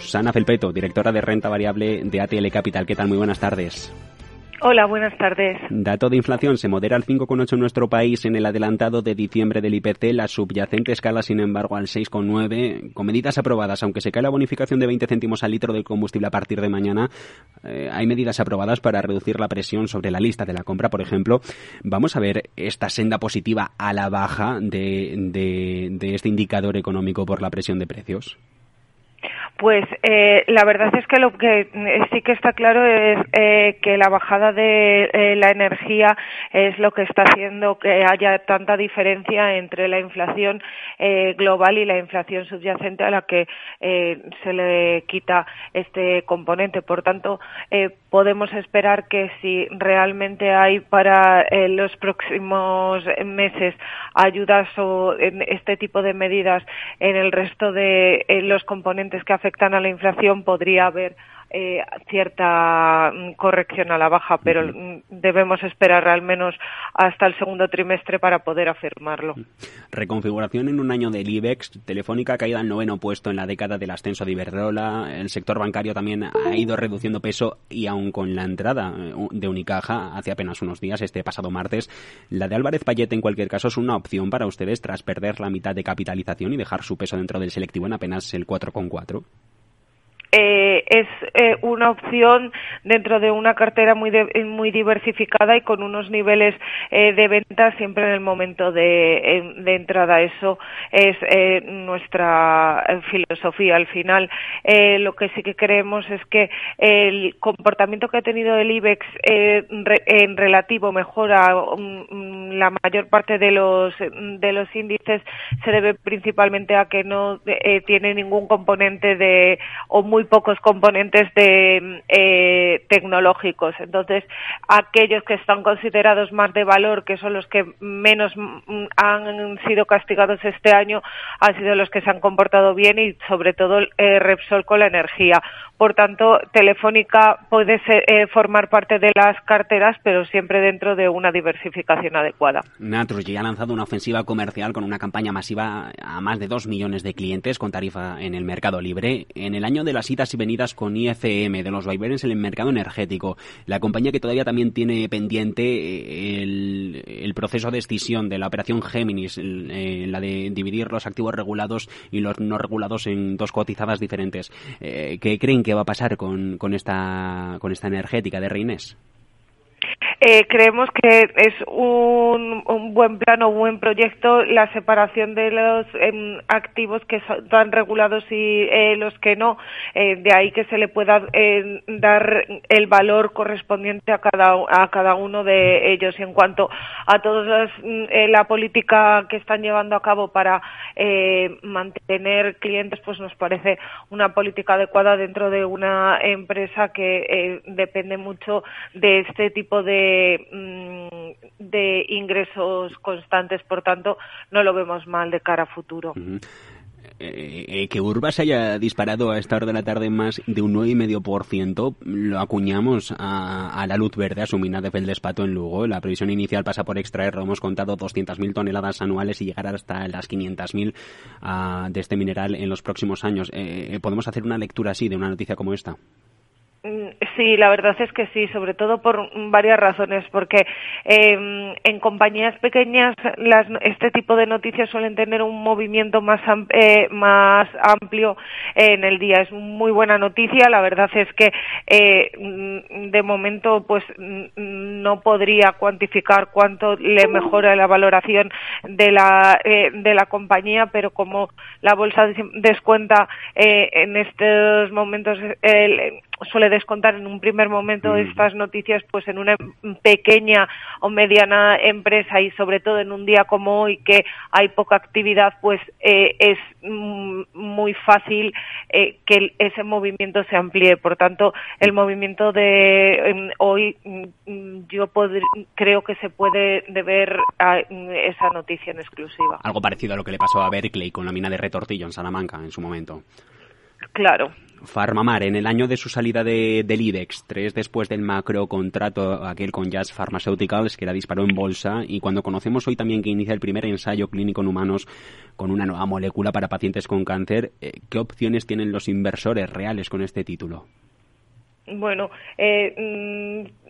Susana Felpeto, directora de renta variable de ATL Capital. ¿Qué tal? Muy buenas tardes. Hola, buenas tardes. Dato de inflación se modera al 5,8 en nuestro país en el adelantado de diciembre del IPC. La subyacente escala, sin embargo, al 6,9. Con medidas aprobadas, aunque se cae la bonificación de 20 céntimos al litro del combustible a partir de mañana, eh, hay medidas aprobadas para reducir la presión sobre la lista de la compra, por ejemplo. Vamos a ver esta senda positiva a la baja de este indicador económico por la presión de precios. Pues eh, la verdad es que lo que eh, sí que está claro es eh, que la bajada de eh, la energía es lo que está haciendo que haya tanta diferencia entre la inflación global y la inflación subyacente a la que se le quita este componente. Por tanto, podemos esperar que si realmente hay para los próximos meses ayudas o en este tipo de medidas en el resto de los componentes que afectan afectan a la inflación podría haber eh, cierta mm, corrección a la baja, pero mm, debemos esperar al menos hasta el segundo trimestre para poder afirmarlo. Reconfiguración en un año del IBEX, Telefónica ha caído al noveno puesto en la década del ascenso de Iberdrola, el sector bancario también ha ido reduciendo peso y aún con la entrada eh, de Unicaja hace apenas unos días, este pasado martes, la de Álvarez Payet en cualquier caso es una opción para ustedes tras perder la mitad de capitalización y dejar su peso dentro del selectivo en apenas el 4,4 eh, es eh, una opción dentro de una cartera muy muy diversificada y con unos niveles eh, de venta siempre en el momento de, de entrada. Eso es nuestra filosofía. Al final, lo que sí que creemos es que el comportamiento que ha tenido el IBEX en relativo mejora um, la mayor parte de los de los índices se debe principalmente a que no tiene ningún componente de o muy muy pocos componentes de, eh, tecnológicos. Entonces, aquellos que están considerados más de valor, que son los que menos mm, han sido castigados este año, han sido los que se han comportado bien y, sobre todo, eh, Repsol con la energía. Por tanto, Telefónica puede eh, formar parte de las carteras, pero siempre dentro de una diversificación adecuada. Naturgy ha lanzado una ofensiva comercial con una campaña masiva a más de dos millones de clientes con tarifa en el mercado libre. En el año de las citas y venidas con IFM, de los vaivenes en el mercado energético. La compañía que todavía también tiene pendiente eh, el, proceso de escisión de la operación Géminis, eh, la de dividir los activos regulados y los no regulados en dos cotizadas diferentes. Eh, ¿Qué creen que va a pasar con, con, esta, con esta energética de Reines? Eh, creemos que es un, buen plan o un buen proyecto la separación de los eh, activos que están regulados y eh, los que no, eh, de ahí que se le pueda eh, dar el valor correspondiente a cada, a cada uno de ellos. Y en cuanto a toda eh, la política que están llevando a cabo para mantener clientes, pues nos parece una política adecuada dentro de una empresa que depende mucho de este tipo de Mm, de, ingresos constantes, por tanto, no lo vemos mal de cara a futuro. Eh, eh, que Urbas haya disparado a esta hora de la tarde más de un 9,5%, lo acuñamos a, la luz verde asumida de Feldespato en Lugo. La previsión inicial pasa por extraer, lo hemos contado, 200.000 toneladas anuales y llegar hasta las 500.000 uh, ah, de este mineral en los próximos años. Eh, ¿Podemos hacer una lectura así de una noticia como esta? Mm, sí, la verdad es que sí, sobre todo por varias razones, porque eh, en compañías pequeñas las, este tipo de noticias suelen tener un movimiento más, eh, más amplio en el día. Es muy buena noticia, la verdad es que eh, mm, de momento pues mm, no podría cuantificar cuánto le mejora la valoración de la, eh, de la compañía, pero como la bolsa descuenta eh, en estos momentos el suele descontar en un primer momento estas noticias pues en una pequeña o mediana empresa y sobre todo en un día como hoy que hay poca actividad pues eh, es muy fácil eh, que ese movimiento se amplíe. Por tanto el movimiento de em, hoy mm, yo creo que se puede deber a esa noticia en exclusiva. Algo parecido a lo que le pasó a Berkeley con la mina de retortillo en Salamanca en su momento claro Farmamar, en el año de su salida de, del IBEX, tres después del macro contrato aquel con Jazz Pharmaceuticals, que la disparó en bolsa, y cuando conocemos hoy también que inicia el primer ensayo clínico en humanos con una nueva molécula para pacientes con cáncer, eh, ¿qué opciones tienen los inversores reales con este título? Bueno, eh, mm,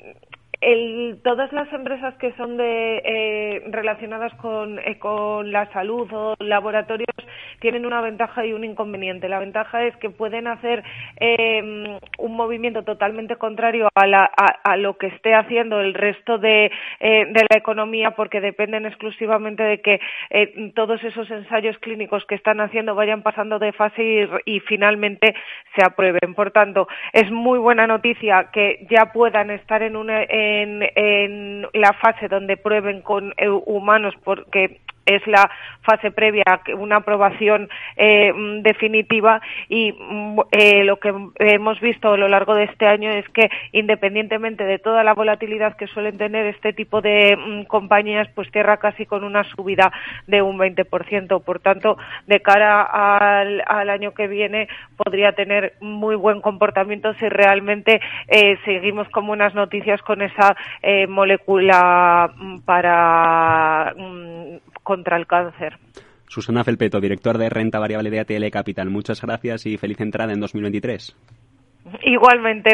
el, todas las empresas que son de, eh, relacionadas con, eh, con, la salud o laboratorios tienen una ventaja y un inconveniente. La ventaja es que pueden hacer eh, un movimiento totalmente contrario a, la, a, lo que esté haciendo el resto de, eh, de, la economía porque dependen exclusivamente de que eh, todos esos ensayos clínicos que están haciendo vayan pasando de fase y, y finalmente se aprueben. Por tanto, es muy buena noticia que ya puedan estar en una en, la fase donde prueben con eh, humanos porque es la fase previa a una aprobación eh, definitiva y eh, lo que hemos visto a lo largo de este año es que independientemente de toda la volatilidad que suelen tener este tipo de mm, compañías, pues cierra casi con una subida de un 20%. Por tanto, de cara al, año que viene podría tener muy buen comportamiento si realmente eh, seguimos con buenas noticias con esa molécula mm, para mm, contra el cáncer. Susana Felpeto, director de renta variable de ATL Capital. Muchas gracias y feliz entrada en 2023. Igualmente.